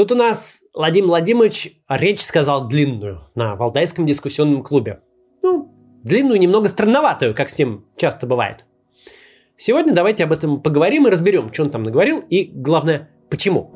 Тут у нас Владимир Владимирович речь сказал длинную на Валдайском дискуссионном клубе. Ну, длинную, немного странноватую, как с ним часто бывает. Сегодня давайте об этом поговорим и разберем, что он там наговорил и, главное, почему.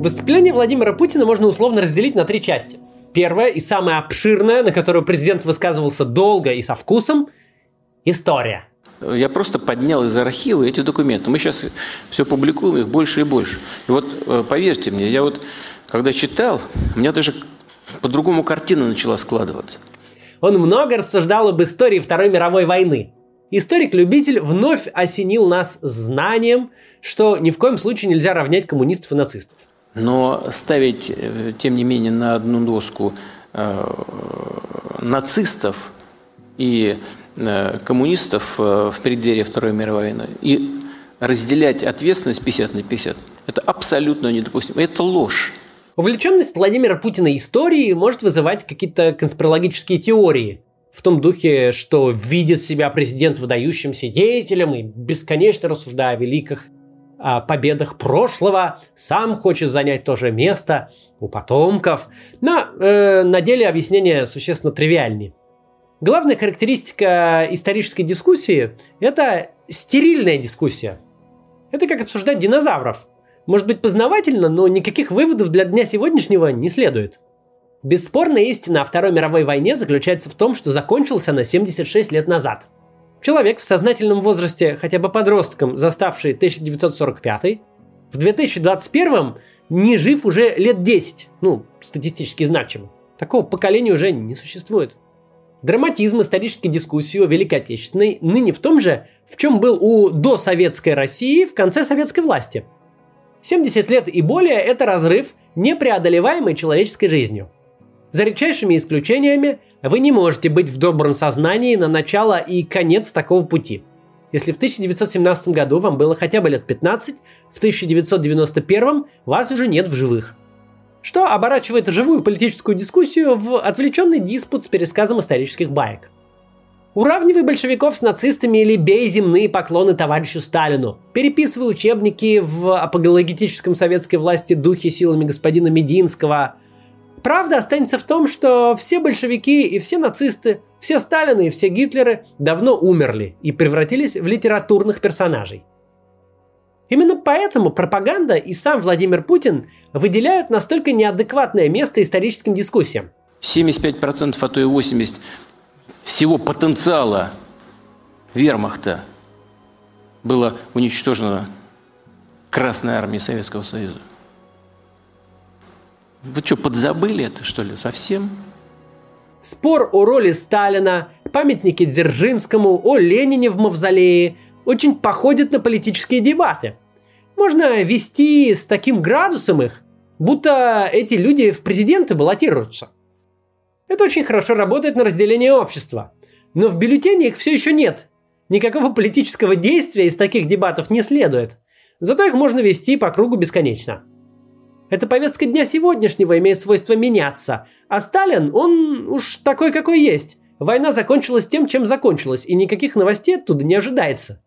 Выступление Владимира Путина можно условно разделить на три части. Первая и самая обширная, на которую президент высказывался долго и со вкусом – история. Я просто поднял из архива эти документы. Мы сейчас все публикуем их больше и больше. И вот э, поверьте мне, я вот когда читал, у меня даже по-другому картина начала складываться. Он много рассуждал об истории Второй мировой войны. Историк-любитель вновь осенил нас знанием, что ни в коем случае нельзя равнять коммунистов и нацистов. Но ставить, э, тем не менее, на одну доску э, нацистов и э, коммунистов э, в преддверии Второй мировой войны и разделять ответственность 50 на 50, это абсолютно недопустимо. Это ложь. Увлеченность Владимира Путина историей может вызывать какие-то конспирологические теории. В том духе, что видит себя президент выдающимся деятелем и бесконечно рассуждая о великих о победах прошлого, сам хочет занять то же место у потомков. Но э, на деле объяснение существенно тривиальнее. Главная характеристика исторической дискуссии – это стерильная дискуссия. Это как обсуждать динозавров. Может быть познавательно, но никаких выводов для дня сегодняшнего не следует. Бесспорная истина о Второй мировой войне заключается в том, что закончилась она 76 лет назад – Человек в сознательном возрасте, хотя бы подростком, заставший 1945, в 2021 не жив уже лет 10, ну, статистически значимо. Такого поколения уже не существует. Драматизм исторической дискуссии о Великой Отечественной ныне в том же, в чем был у досоветской России в конце советской власти. 70 лет и более – это разрыв, непреодолеваемый человеческой жизнью. За редчайшими исключениями вы не можете быть в добром сознании на начало и конец такого пути. Если в 1917 году вам было хотя бы лет 15, в 1991 вас уже нет в живых. Что оборачивает живую политическую дискуссию в отвлеченный диспут с пересказом исторических баек. Уравнивай большевиков с нацистами или бей земные поклоны товарищу Сталину. Переписывай учебники в апологетическом советской власти духе силами господина Мединского. Правда останется в том, что все большевики и все нацисты, все Сталины и все Гитлеры давно умерли и превратились в литературных персонажей. Именно поэтому пропаганда и сам Владимир Путин выделяют настолько неадекватное место историческим дискуссиям. 75%, а то и 80% всего потенциала вермахта было уничтожено Красной армией Советского Союза. Вы что, подзабыли это, что ли, совсем? Спор о роли Сталина, памятники Дзержинскому, о Ленине в Мавзолее очень походит на политические дебаты. Можно вести с таким градусом их, будто эти люди в президенты баллотируются. Это очень хорошо работает на разделение общества. Но в бюллетене их все еще нет. Никакого политического действия из таких дебатов не следует. Зато их можно вести по кругу бесконечно. Эта повестка дня сегодняшнего имеет свойство меняться. А Сталин, он уж такой, какой есть. Война закончилась тем, чем закончилась, и никаких новостей оттуда не ожидается.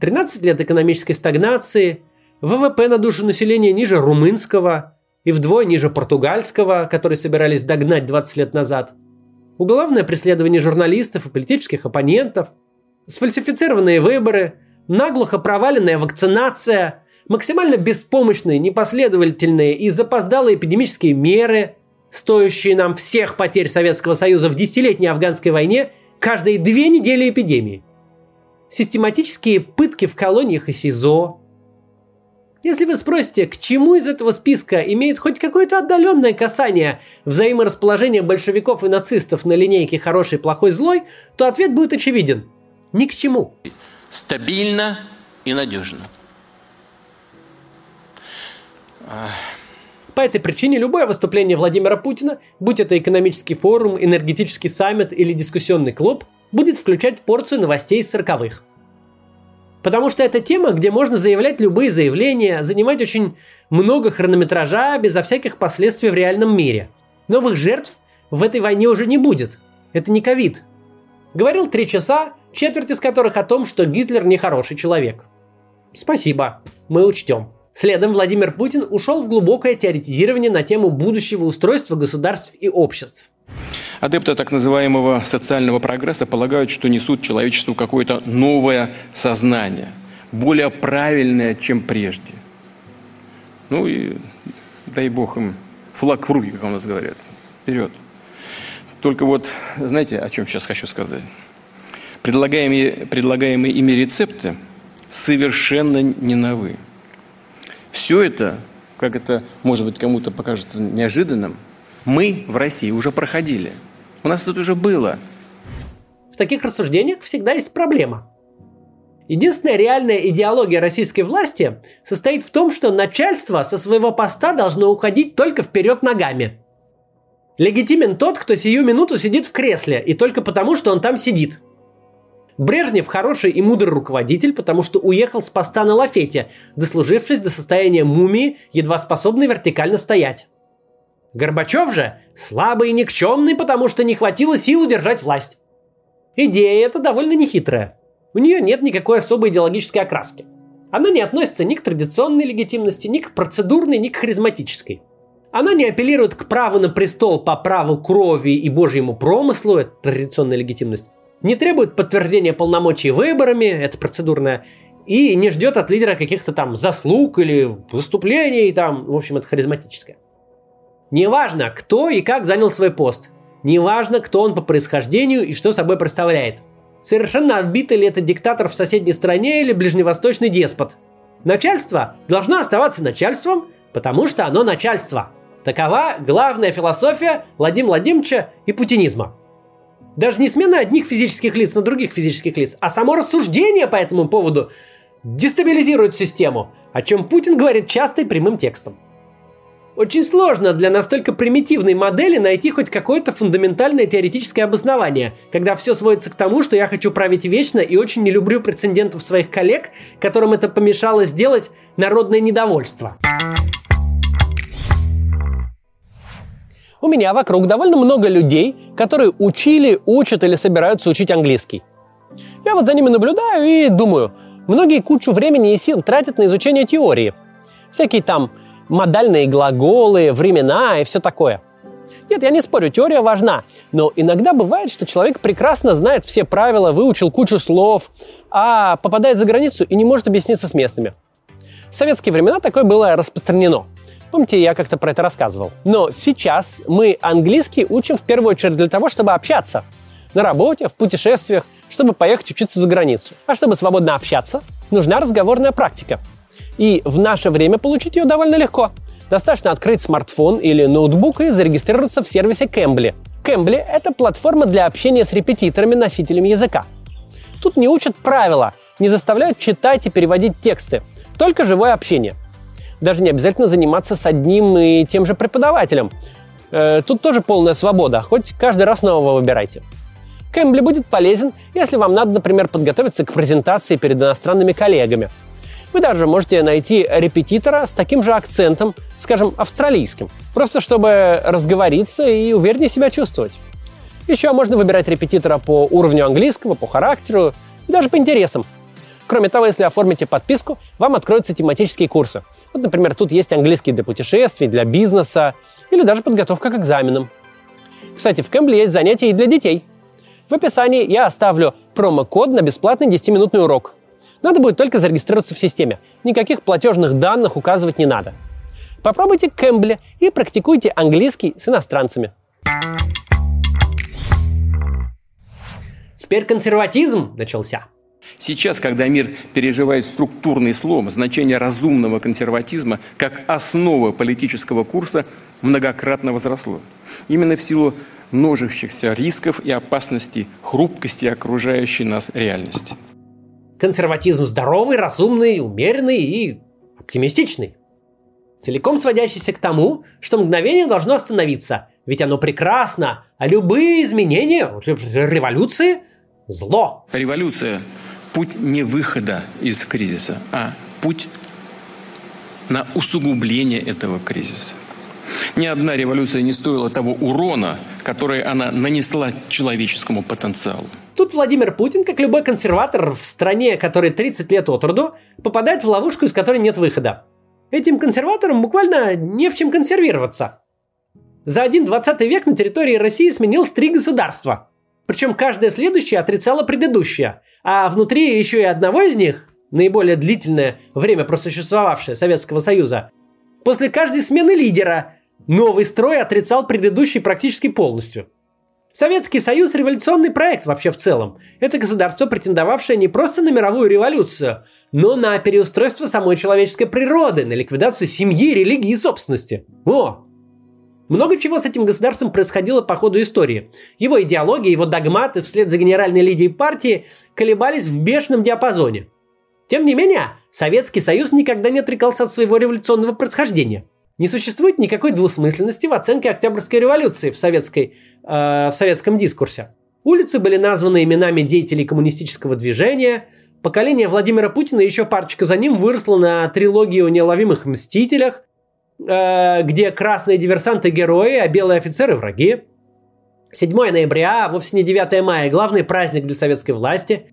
13 лет экономической стагнации, ВВП на душу населения ниже румынского и вдвое ниже португальского, который собирались догнать 20 лет назад. Уголовное преследование журналистов и политических оппонентов, сфальсифицированные выборы, наглухо проваленная вакцинация – максимально беспомощные, непоследовательные и запоздалые эпидемические меры, стоящие нам всех потерь Советского Союза в десятилетней афганской войне каждые две недели эпидемии. Систематические пытки в колониях и СИЗО. Если вы спросите, к чему из этого списка имеет хоть какое-то отдаленное касание взаиморасположения большевиков и нацистов на линейке хороший, плохой, злой, то ответ будет очевиден. Ни к чему. Стабильно и надежно. По этой причине любое выступление Владимира Путина, будь это экономический форум, энергетический саммит или дискуссионный клуб, будет включать порцию новостей сороковых. Потому что это тема, где можно заявлять любые заявления, занимать очень много хронометража безо всяких последствий в реальном мире. Новых жертв в этой войне уже не будет. Это не ковид. Говорил три часа, четверть из которых о том, что Гитлер нехороший человек. Спасибо, мы учтем. Следом Владимир Путин ушел в глубокое теоретизирование на тему будущего устройства государств и обществ. Адепты так называемого социального прогресса полагают, что несут человечеству какое-то новое сознание, более правильное, чем прежде. Ну и дай бог им флаг в руки, как у нас говорят. Вперед. Только вот, знаете, о чем сейчас хочу сказать? Предлагаемые, предлагаемые ими рецепты совершенно не новые. Все это, как это, может быть, кому-то покажется неожиданным, мы в России уже проходили. У нас тут уже было. В таких рассуждениях всегда есть проблема. Единственная реальная идеология российской власти состоит в том, что начальство со своего поста должно уходить только вперед ногами. Легитимен тот, кто сию минуту сидит в кресле, и только потому, что он там сидит – Брежнев хороший и мудрый руководитель, потому что уехал с поста на лафете, дослужившись до состояния мумии, едва способной вертикально стоять. Горбачев же слабый и никчемный, потому что не хватило сил удержать власть. Идея эта довольно нехитрая. У нее нет никакой особой идеологической окраски. Она не относится ни к традиционной легитимности, ни к процедурной, ни к харизматической. Она не апеллирует к праву на престол по праву крови и божьему промыслу, это традиционная легитимность, не требует подтверждения полномочий выборами, это процедурное, и не ждет от лидера каких-то там заслуг или выступлений, там, в общем, это харизматическое. Неважно, кто и как занял свой пост. Неважно, кто он по происхождению и что собой представляет. Совершенно отбитый ли это диктатор в соседней стране или ближневосточный деспот. Начальство должно оставаться начальством, потому что оно начальство. Такова главная философия Владимира Владимировича и путинизма. Даже не смена одних физических лиц на других физических лиц, а само рассуждение по этому поводу дестабилизирует систему, о чем Путин говорит часто и прямым текстом. Очень сложно для настолько примитивной модели найти хоть какое-то фундаментальное теоретическое обоснование, когда все сводится к тому, что я хочу править вечно и очень не люблю прецедентов своих коллег, которым это помешало сделать народное недовольство. У меня вокруг довольно много людей, которые учили, учат или собираются учить английский. Я вот за ними наблюдаю и думаю, многие кучу времени и сил тратят на изучение теории. Всякие там модальные глаголы, времена и все такое. Нет, я не спорю, теория важна, но иногда бывает, что человек прекрасно знает все правила, выучил кучу слов, а попадает за границу и не может объясниться с местными. В советские времена такое было распространено – Помните, я как-то про это рассказывал. Но сейчас мы английский учим в первую очередь для того, чтобы общаться. На работе, в путешествиях, чтобы поехать учиться за границу. А чтобы свободно общаться, нужна разговорная практика. И в наше время получить ее довольно легко. Достаточно открыть смартфон или ноутбук и зарегистрироваться в сервисе Cambly. Cambly — это платформа для общения с репетиторами-носителями языка. Тут не учат правила, не заставляют читать и переводить тексты, только живое общение — даже не обязательно заниматься с одним и тем же преподавателем. Э, тут тоже полная свобода, хоть каждый раз нового выбирайте. Кэмбли будет полезен, если вам надо, например, подготовиться к презентации перед иностранными коллегами. Вы даже можете найти репетитора с таким же акцентом, скажем, австралийским, просто чтобы разговориться и увереннее себя чувствовать. Еще можно выбирать репетитора по уровню английского, по характеру и даже по интересам. Кроме того, если оформите подписку, вам откроются тематические курсы – вот, например, тут есть английский для путешествий, для бизнеса или даже подготовка к экзаменам. Кстати, в Кэмбле есть занятия и для детей. В описании я оставлю промокод на бесплатный 10-минутный урок. Надо будет только зарегистрироваться в системе. Никаких платежных данных указывать не надо. Попробуйте Кэмбле и практикуйте английский с иностранцами. Теперь консерватизм начался. Сейчас, когда мир переживает структурный слом, значение разумного консерватизма как основа политического курса многократно возросло. Именно в силу множащихся рисков и опасностей, хрупкости окружающей нас реальности. Консерватизм здоровый, разумный, умеренный и оптимистичный. Целиком сводящийся к тому, что мгновение должно остановиться, ведь оно прекрасно, а любые изменения, революции – зло. Революция путь не выхода из кризиса, а путь на усугубление этого кризиса. Ни одна революция не стоила того урона, который она нанесла человеческому потенциалу. Тут Владимир Путин, как любой консерватор в стране, который 30 лет от роду, попадает в ловушку, из которой нет выхода. Этим консерваторам буквально не в чем консервироваться. За один 20 век на территории России сменилось три государства. Причем каждое следующее отрицало предыдущее. А внутри еще и одного из них, наиболее длительное время просуществовавшее Советского Союза, после каждой смены лидера новый строй отрицал предыдущий практически полностью – Советский Союз – революционный проект вообще в целом. Это государство, претендовавшее не просто на мировую революцию, но на переустройство самой человеческой природы, на ликвидацию семьи, религии и собственности. О! Много чего с этим государством происходило по ходу истории. Его идеология, его догматы вслед за генеральной лидией партии колебались в бешеном диапазоне. Тем не менее, Советский Союз никогда не отрекался от своего революционного происхождения – не существует никакой двусмысленности в оценке Октябрьской революции в, советской, э, в советском дискурсе. Улицы были названы именами деятелей коммунистического движения. Поколение Владимира Путина еще парочка за ним выросло на трилогии о неуловимых мстителях, э, где красные диверсанты герои, а белые офицеры враги. 7 ноября, а вовсе не 9 мая, главный праздник для советской власти.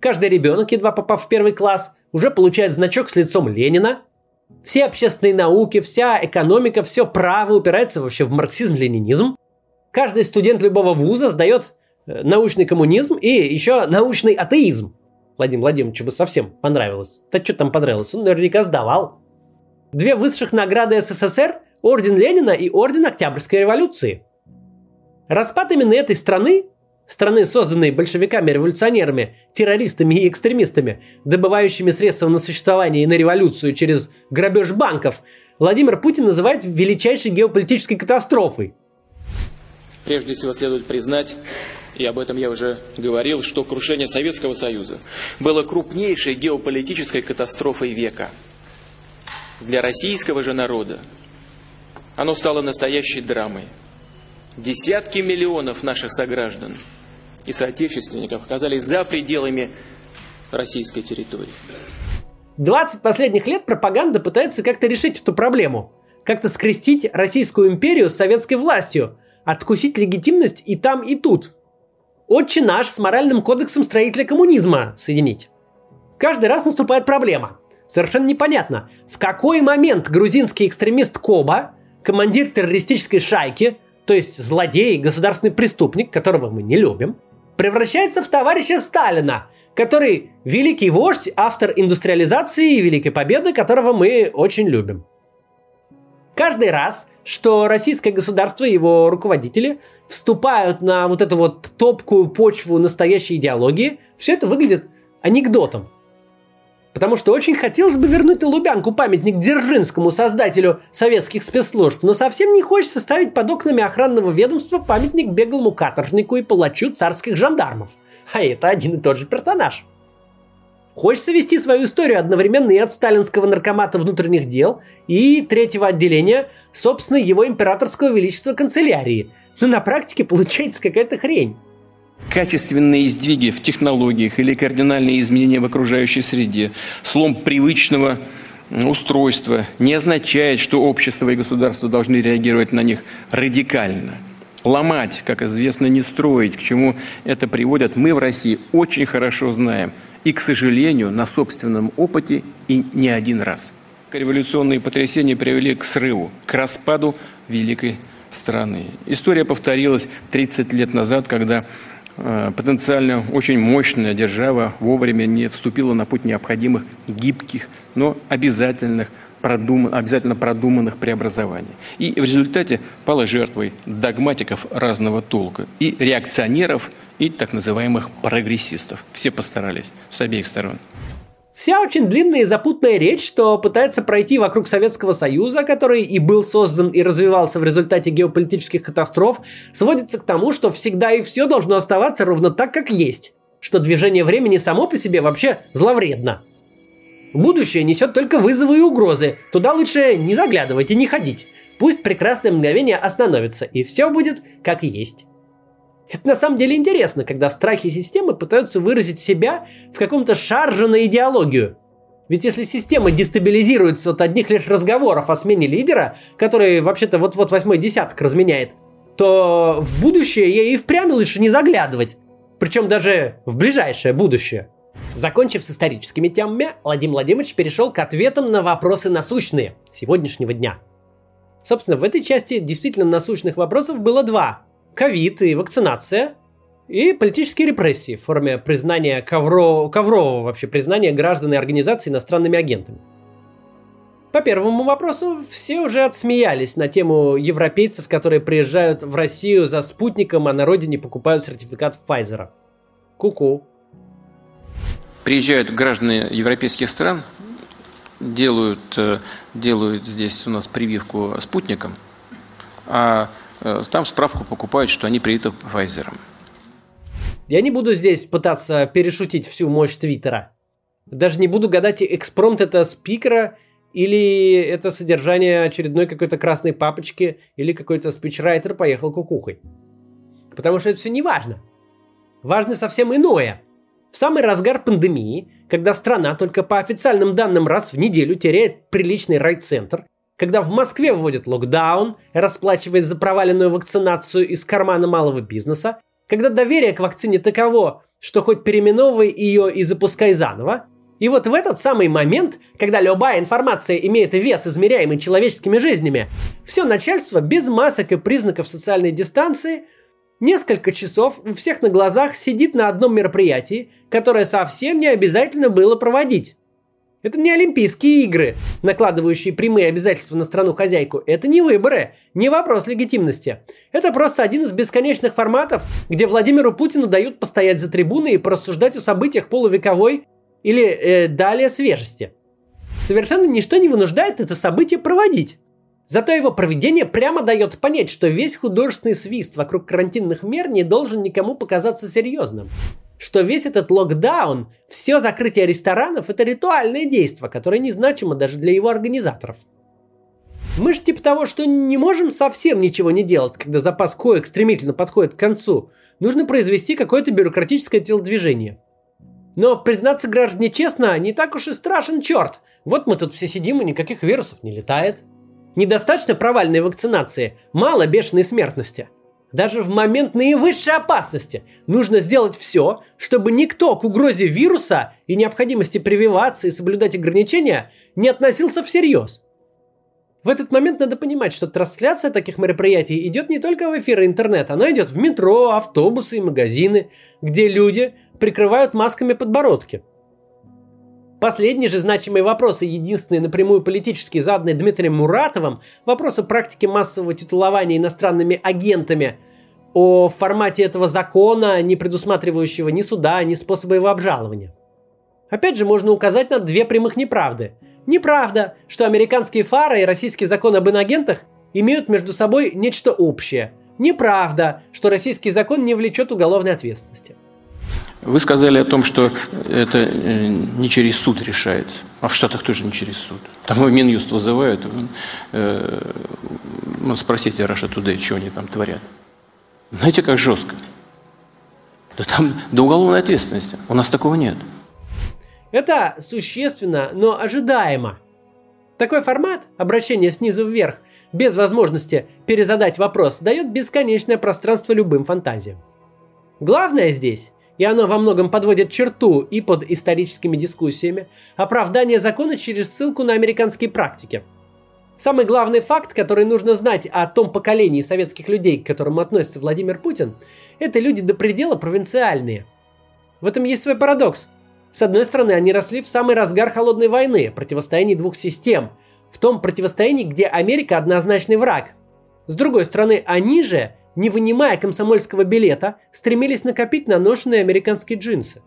Каждый ребенок, едва попав в первый класс, уже получает значок с лицом Ленина – все общественные науки, вся экономика, все право упирается вообще в марксизм-ленинизм. Каждый студент любого вуза сдает э, научный коммунизм и еще научный атеизм. Владимир Владимировичу бы совсем понравилось. Да что там понравилось? Он наверняка сдавал. Две высших награды СССР – Орден Ленина и Орден Октябрьской революции. Распад именно этой страны страны, созданной большевиками-революционерами, террористами и экстремистами, добывающими средства на существование и на революцию через грабеж банков, Владимир Путин называет величайшей геополитической катастрофой. Прежде всего следует признать, и об этом я уже говорил, что крушение Советского Союза было крупнейшей геополитической катастрофой века. Для российского же народа оно стало настоящей драмой – Десятки миллионов наших сограждан и соотечественников оказались за пределами российской территории. 20 последних лет пропаганда пытается как-то решить эту проблему. Как-то скрестить Российскую империю с советской властью, откусить легитимность и там, и тут. Отче наш с моральным кодексом строителя коммунизма соединить. Каждый раз наступает проблема. Совершенно непонятно, в какой момент грузинский экстремист Коба, командир террористической шайки, то есть злодей, государственный преступник, которого мы не любим, превращается в товарища Сталина, который великий вождь, автор индустриализации и Великой Победы, которого мы очень любим. Каждый раз, что российское государство и его руководители вступают на вот эту вот топкую почву настоящей идеологии, все это выглядит анекдотом. Потому что очень хотелось бы вернуть Лубянку памятник Дзержинскому, создателю советских спецслужб, но совсем не хочется ставить под окнами охранного ведомства памятник беглому каторжнику и палачу царских жандармов. А это один и тот же персонаж. Хочется вести свою историю одновременно и от сталинского наркомата внутренних дел и третьего отделения, собственно, его императорского величества канцелярии. Но на практике получается какая-то хрень. Качественные сдвиги в технологиях или кардинальные изменения в окружающей среде, слом привычного устройства не означает, что общество и государство должны реагировать на них радикально. Ломать, как известно, не строить, к чему это приводит, мы в России очень хорошо знаем. И, к сожалению, на собственном опыте и не один раз. Революционные потрясения привели к срыву, к распаду великой страны. История повторилась 30 лет назад, когда потенциально очень мощная держава вовремя не вступила на путь необходимых гибких, но обязательных продум... обязательно продуманных преобразований. И в результате пала жертвой догматиков разного толка, и реакционеров, и так называемых прогрессистов. Все постарались с обеих сторон. Вся очень длинная и запутная речь, что пытается пройти вокруг Советского Союза, который и был создан и развивался в результате геополитических катастроф, сводится к тому, что всегда и все должно оставаться ровно так, как есть. Что движение времени само по себе вообще зловредно. Будущее несет только вызовы и угрозы. Туда лучше не заглядывать и не ходить. Пусть прекрасное мгновение остановится, и все будет как есть. Это на самом деле интересно, когда страхи системы пытаются выразить себя в каком-то шарже на идеологию. Ведь если система дестабилизируется от одних лишь разговоров о смене лидера, который вообще-то вот-вот восьмой десяток разменяет, то в будущее ей и впрямь лучше не заглядывать. Причем даже в ближайшее будущее. Закончив с историческими темами, Владимир Владимирович перешел к ответам на вопросы насущные сегодняшнего дня. Собственно, в этой части действительно насущных вопросов было два. Ковид и вакцинация, и политические репрессии в форме признания ковро... коврового вообще признания граждан и организаций иностранными агентами. По первому вопросу все уже отсмеялись на тему европейцев, которые приезжают в Россию за спутником, а на родине покупают сертификат Pfizer. Ку-ку. Приезжают граждане европейских стран, делают, э, делают здесь у нас прививку спутником, а там справку покупают, что они привиты Pfizer. Я не буду здесь пытаться перешутить всю мощь Твиттера. Даже не буду гадать, экспромт это спикера или это содержание очередной какой-то красной папочки, или какой-то спичрайтер поехал кукухой. Потому что это все не важно. Важно совсем иное. В самый разгар пандемии, когда страна только по официальным данным раз в неделю теряет приличный райцентр, когда в Москве вводят локдаун, расплачиваясь за проваленную вакцинацию из кармана малого бизнеса, когда доверие к вакцине таково, что хоть переименовывай ее и запускай заново, и вот в этот самый момент, когда любая информация имеет вес, измеряемый человеческими жизнями, все начальство без масок и признаков социальной дистанции несколько часов у всех на глазах сидит на одном мероприятии, которое совсем не обязательно было проводить. Это не Олимпийские игры, накладывающие прямые обязательства на страну-хозяйку. Это не выборы, не вопрос легитимности. Это просто один из бесконечных форматов, где Владимиру Путину дают постоять за трибуной и порассуждать о событиях полувековой или э, далее свежести. Совершенно ничто не вынуждает это событие проводить. Зато его проведение прямо дает понять, что весь художественный свист вокруг карантинных мер не должен никому показаться серьезным. Что весь этот локдаун, все закрытие ресторанов – это ритуальное действие, которое незначимо даже для его организаторов. Мы же типа того, что не можем совсем ничего не делать, когда запас коек стремительно подходит к концу. Нужно произвести какое-то бюрократическое телодвижение – но, признаться граждане честно, не так уж и страшен черт. Вот мы тут все сидим, и никаких вирусов не летает. Недостаточно провальной вакцинации, мало бешеной смертности. Даже в момент наивысшей опасности нужно сделать все, чтобы никто к угрозе вируса и необходимости прививаться и соблюдать ограничения не относился всерьез. В этот момент надо понимать, что трансляция таких мероприятий идет не только в эфир интернета, она идет в метро, автобусы и магазины, где люди прикрывают масками подбородки. Последние же значимые вопросы, единственные напрямую политические, заданные Дмитрием Муратовым, вопросы практики массового титулования иностранными агентами, о формате этого закона, не предусматривающего ни суда, ни способа его обжалования. Опять же, можно указать на две прямых неправды. Неправда, что американские фары и российский закон об инагентах имеют между собой нечто общее. Неправда, что российский закон не влечет уголовной ответственности. Вы сказали о том, что это э, не через суд решается. А в Штатах тоже не через суд. Там его Минюст вызывают. Э, ну, спросите Раша Today, что они там творят. Знаете, как жестко? Да там до уголовной ответственности. У нас такого нет. Это существенно, но ожидаемо. Такой формат обращения снизу вверх, без возможности перезадать вопрос, дает бесконечное пространство любым фантазиям. Главное здесь и оно во многом подводит черту и под историческими дискуссиями, оправдание закона через ссылку на американские практики. Самый главный факт, который нужно знать о том поколении советских людей, к которому относится Владимир Путин, это люди до предела провинциальные. В этом есть свой парадокс. С одной стороны, они росли в самый разгар холодной войны, противостоянии двух систем, в том противостоянии, где Америка однозначный враг. С другой стороны, они же не вынимая комсомольского билета, стремились накопить на ношенные американские джинсы.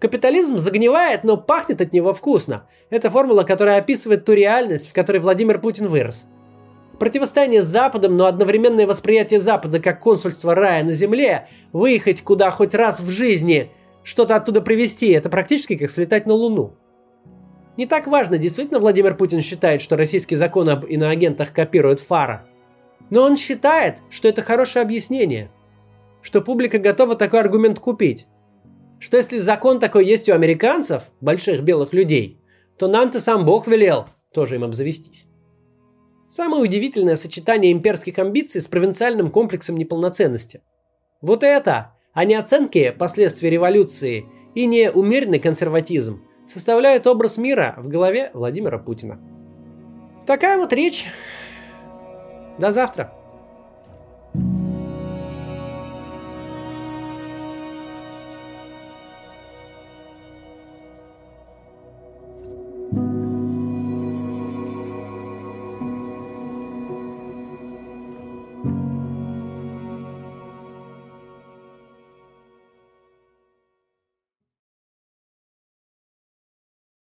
Капитализм загнивает, но пахнет от него вкусно. Это формула, которая описывает ту реальность, в которой Владимир Путин вырос. Противостояние с Западом, но одновременное восприятие Запада как консульство рая на земле, выехать куда хоть раз в жизни, что-то оттуда привезти, это практически как слетать на Луну. Не так важно, действительно Владимир Путин считает, что российский закон об иноагентах копирует Фара – но он считает, что это хорошее объяснение, что публика готова такой аргумент купить. Что если закон такой есть у американцев, больших белых людей, то нам-то сам Бог велел тоже им обзавестись. Самое удивительное сочетание имперских амбиций с провинциальным комплексом неполноценности. Вот это а не оценки последствий революции и не умеренный консерватизм составляют образ мира в голове Владимира Путина. Такая вот речь. До завтра.